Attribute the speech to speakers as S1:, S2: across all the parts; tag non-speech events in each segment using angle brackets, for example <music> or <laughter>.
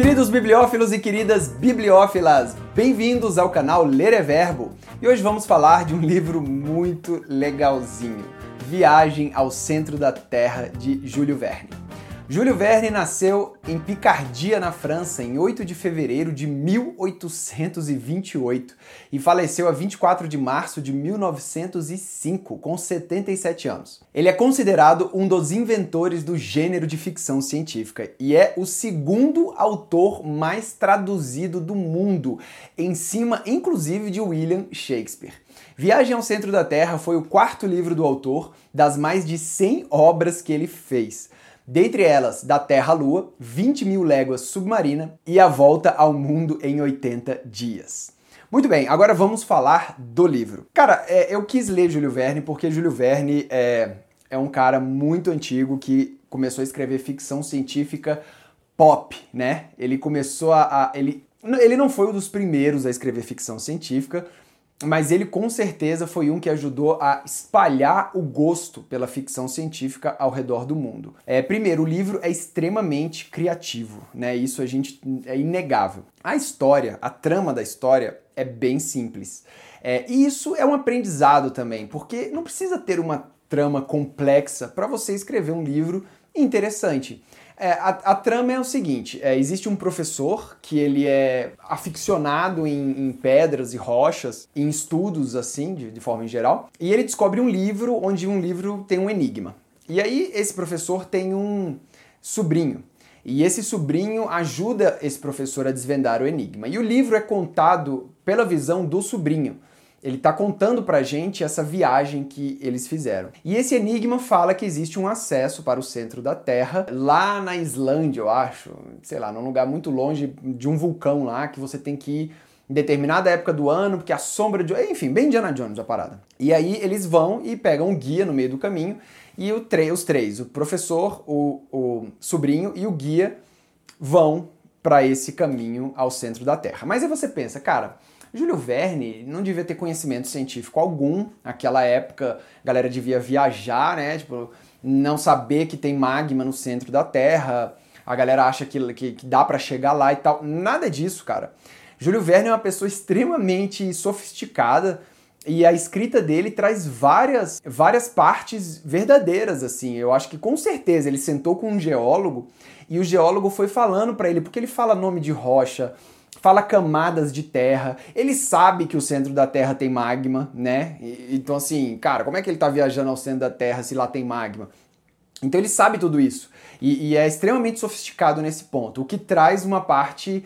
S1: Queridos bibliófilos e queridas bibliófilas, bem-vindos ao canal Ler é Verbo. E hoje vamos falar de um livro muito legalzinho, Viagem ao Centro da Terra de Júlio Verne. Júlio Verne nasceu em Picardia, na França, em 8 de fevereiro de 1828 e faleceu a 24 de março de 1905, com 77 anos. Ele é considerado um dos inventores do gênero de ficção científica e é o segundo autor mais traduzido do mundo, em cima inclusive de William Shakespeare. Viagem ao Centro da Terra foi o quarto livro do autor das mais de 100 obras que ele fez dentre elas Da Terra à Lua, 20 mil léguas submarina e A Volta ao Mundo em 80 Dias. Muito bem, agora vamos falar do livro. Cara, é, eu quis ler Júlio Verne porque Júlio Verne é, é um cara muito antigo que começou a escrever ficção científica pop, né? Ele começou a. a ele, ele não foi um dos primeiros a escrever ficção científica, mas ele com certeza foi um que ajudou a espalhar o gosto pela ficção científica ao redor do mundo. É, primeiro, o livro é extremamente criativo, né? Isso a gente é inegável. A história, a trama da história é bem simples. É, e isso é um aprendizado também, porque não precisa ter uma trama complexa para você escrever um livro interessante. É, a, a, trama é o seguinte: é, existe um professor que ele é aficionado em, em pedras e rochas, em estudos assim, de, de, forma em geral, e ele descobre um livro onde um livro tem um enigma. E aí esse professor tem um sobrinho. E esse sobrinho ajuda esse professor a desvendar o enigma. E o livro é contado pela visão do sobrinho. Ele está contando para a gente essa viagem que eles fizeram. E esse enigma fala que existe um acesso para o centro da Terra, lá na Islândia, eu acho, sei lá, num lugar muito longe de um vulcão lá, que você tem que ir em determinada época do ano, porque a sombra de. Enfim, bem Indiana Jones a parada. E aí eles vão e pegam um guia no meio do caminho, e os três, o professor, o, o sobrinho e o guia, vão para esse caminho ao centro da Terra. Mas aí você pensa, cara Júlio Verne não devia ter conhecimento científico algum. Naquela época, a galera devia viajar, né? Tipo, não saber que tem magma no centro da Terra. A galera acha que, que, que dá para chegar lá e tal. Nada disso, cara. Júlio Verne é uma pessoa extremamente sofisticada e a escrita dele traz várias, várias partes verdadeiras, assim. Eu acho que com certeza ele sentou com um geólogo e o geólogo foi falando para ele, porque ele fala nome de rocha, fala camadas de terra, ele sabe que o centro da Terra tem magma, né? Então, assim, cara, como é que ele tá viajando ao centro da Terra se lá tem magma? Então ele sabe tudo isso. E, e é extremamente sofisticado nesse ponto, o que traz uma parte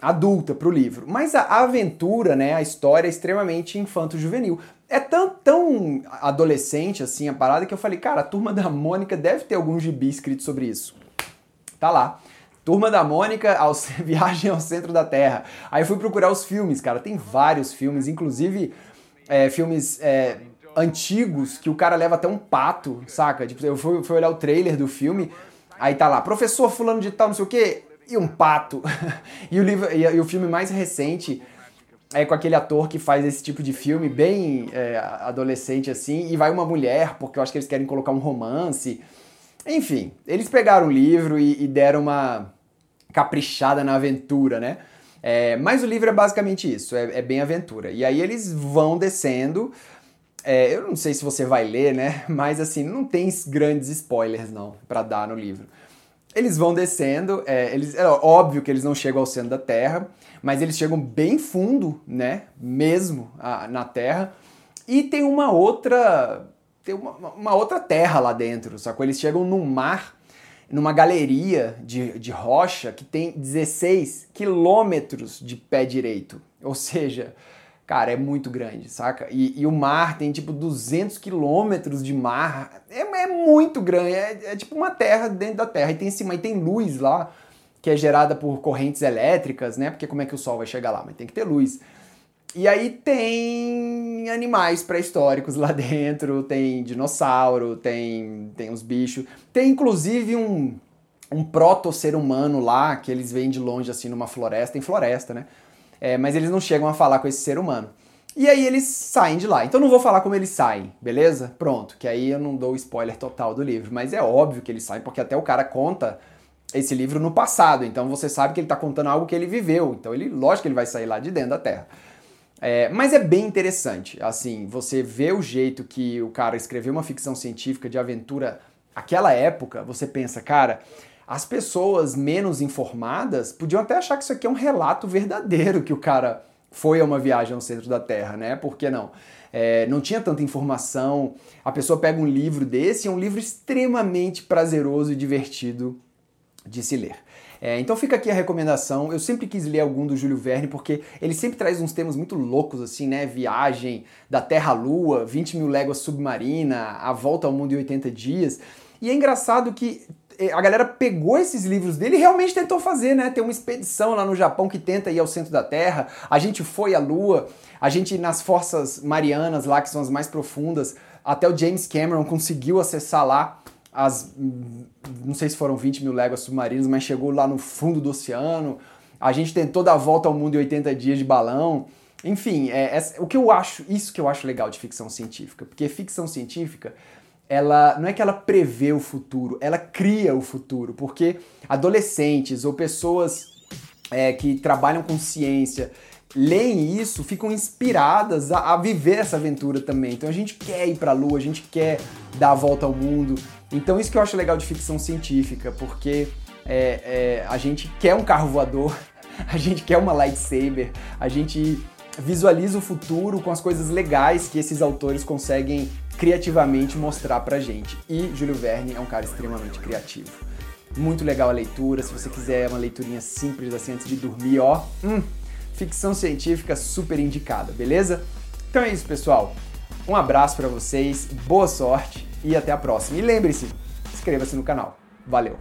S1: adulta para o livro. Mas a aventura, né, a história é extremamente infanto-juvenil. É tão, tão adolescente assim a parada que eu falei, cara, a turma da Mônica deve ter algum gibi escrito sobre isso. Tá lá. Turma da Mônica, ao, <laughs> Viagem ao Centro da Terra. Aí fui procurar os filmes, cara. Tem vários filmes, inclusive é, filmes é, antigos que o cara leva até um pato, saca? Tipo, eu fui, fui olhar o trailer do filme, aí tá lá, professor fulano de tal, não sei o quê, e um pato. <laughs> e, o livro, e, e, o filme mais recente é com aquele ator que faz esse tipo de filme, bem é, adolescente assim, e vai uma mulher, porque eu acho que eles querem colocar um romance. Enfim, eles pegaram o livro e, e deram uma caprichada na aventura, né? É, mas o livro é basicamente isso, é, é, bem aventura. E aí eles vão descendo. É, eu não sei se você vai ler, né? <laughs> Mas assim, não tem grandes spoilers não para dar no livro. Eles vão descendo, é, eles, é óbvio que eles não chegam ao centro da Terra, mas eles chegam bem fundo, né? Mesmo a, na Terra. E tem uma outra tem uma, uma, outra terra lá dentro, sacou? Eles chegam num mar, numa galeria de, de rocha que tem 16 quilômetros de pé direito. Ou seja, cara, é muito grande, saca? E, e o mar tem tipo 200 quilômetros de mar. É, é muito grande, é, é, tipo uma terra dentro da terra. E tem cima, e tem luz lá, que é gerada por correntes elétricas, né? Porque como é que o sol vai chegar lá? Mas tem que ter luz. E aí tem animais pré-históricos lá <laughs> dentro, tem dinossauro, tem, tem uns bichos. Tem inclusive um, um proto-ser humano lá, que eles veem de longe assim numa floresta, em floresta, né? É, mas eles não chegam a falar com esse ser humano. E aí eles saem de lá. Então não vou falar como eles saem, beleza? Pronto, que aí eu não dou o spoiler total do livro. Mas é óbvio que eles saem, porque até o cara conta esse livro no passado, então você sabe que ele está contando algo que ele viveu, então ele, lógico que ele vai sair lá de dentro da Terra. É, mas é bem interessante, assim, você vê o jeito que o cara escreveu uma ficção científica de aventura aquela época, você pensa, cara, as pessoas menos informadas podiam até achar que isso aqui é um relato verdadeiro que o cara foi a uma viagem ao centro da Terra, né? Por que não? É, não tinha tanta informação. A pessoa pega um livro desse, é um livro extremamente prazeroso e divertido de se ler. É, então fica aqui a recomendação. Eu sempre quis ler algum do Júlio Verne porque ele sempre traz uns temas muito loucos, assim, né? Viagem da Terra à Lua, 20 mil léguas submarina, A Volta ao Mundo em 80 Dias. E é engraçado que a galera pegou esses livros dele e realmente tentou fazer, né? Tem uma expedição lá no Japão que tenta ir ao centro da Terra. A gente foi à Lua, a gente nas forças marianas lá, que são as mais profundas, até o James Cameron conseguiu acessar lá as. Não sei se foram 20 mil léguas submarinas, mas chegou lá no fundo do oceano. A gente tentou dar a volta ao mundo em 80 dias de balão. Enfim, é, é, o que eu acho, isso que eu acho legal de ficção científica, porque ficção científica ela não é que ela prevê o futuro, ela cria o futuro, porque adolescentes ou pessoas é, que trabalham com ciência leem isso, ficam inspiradas a, a, viver essa aventura também. Então a gente quer ir para a Lua, a gente quer dar a volta ao mundo. Então isso que eu acho legal de ficção científica, porque é, é, a gente quer um carro voador, <laughs> a gente quer uma lightsaber, a gente visualiza o futuro com as coisas legais que esses autores conseguem criativamente mostrar pra gente. E Júlio Verne é um cara extremamente criativo. Muito legal a leitura, se você quiser uma leiturinha simples assim antes de dormir, ó, hum, ficção científica super indicada, beleza? Então é isso, pessoal. Um abraço para vocês, boa sorte e até a próxima. E lembre-se, inscreva-se no canal. Valeu!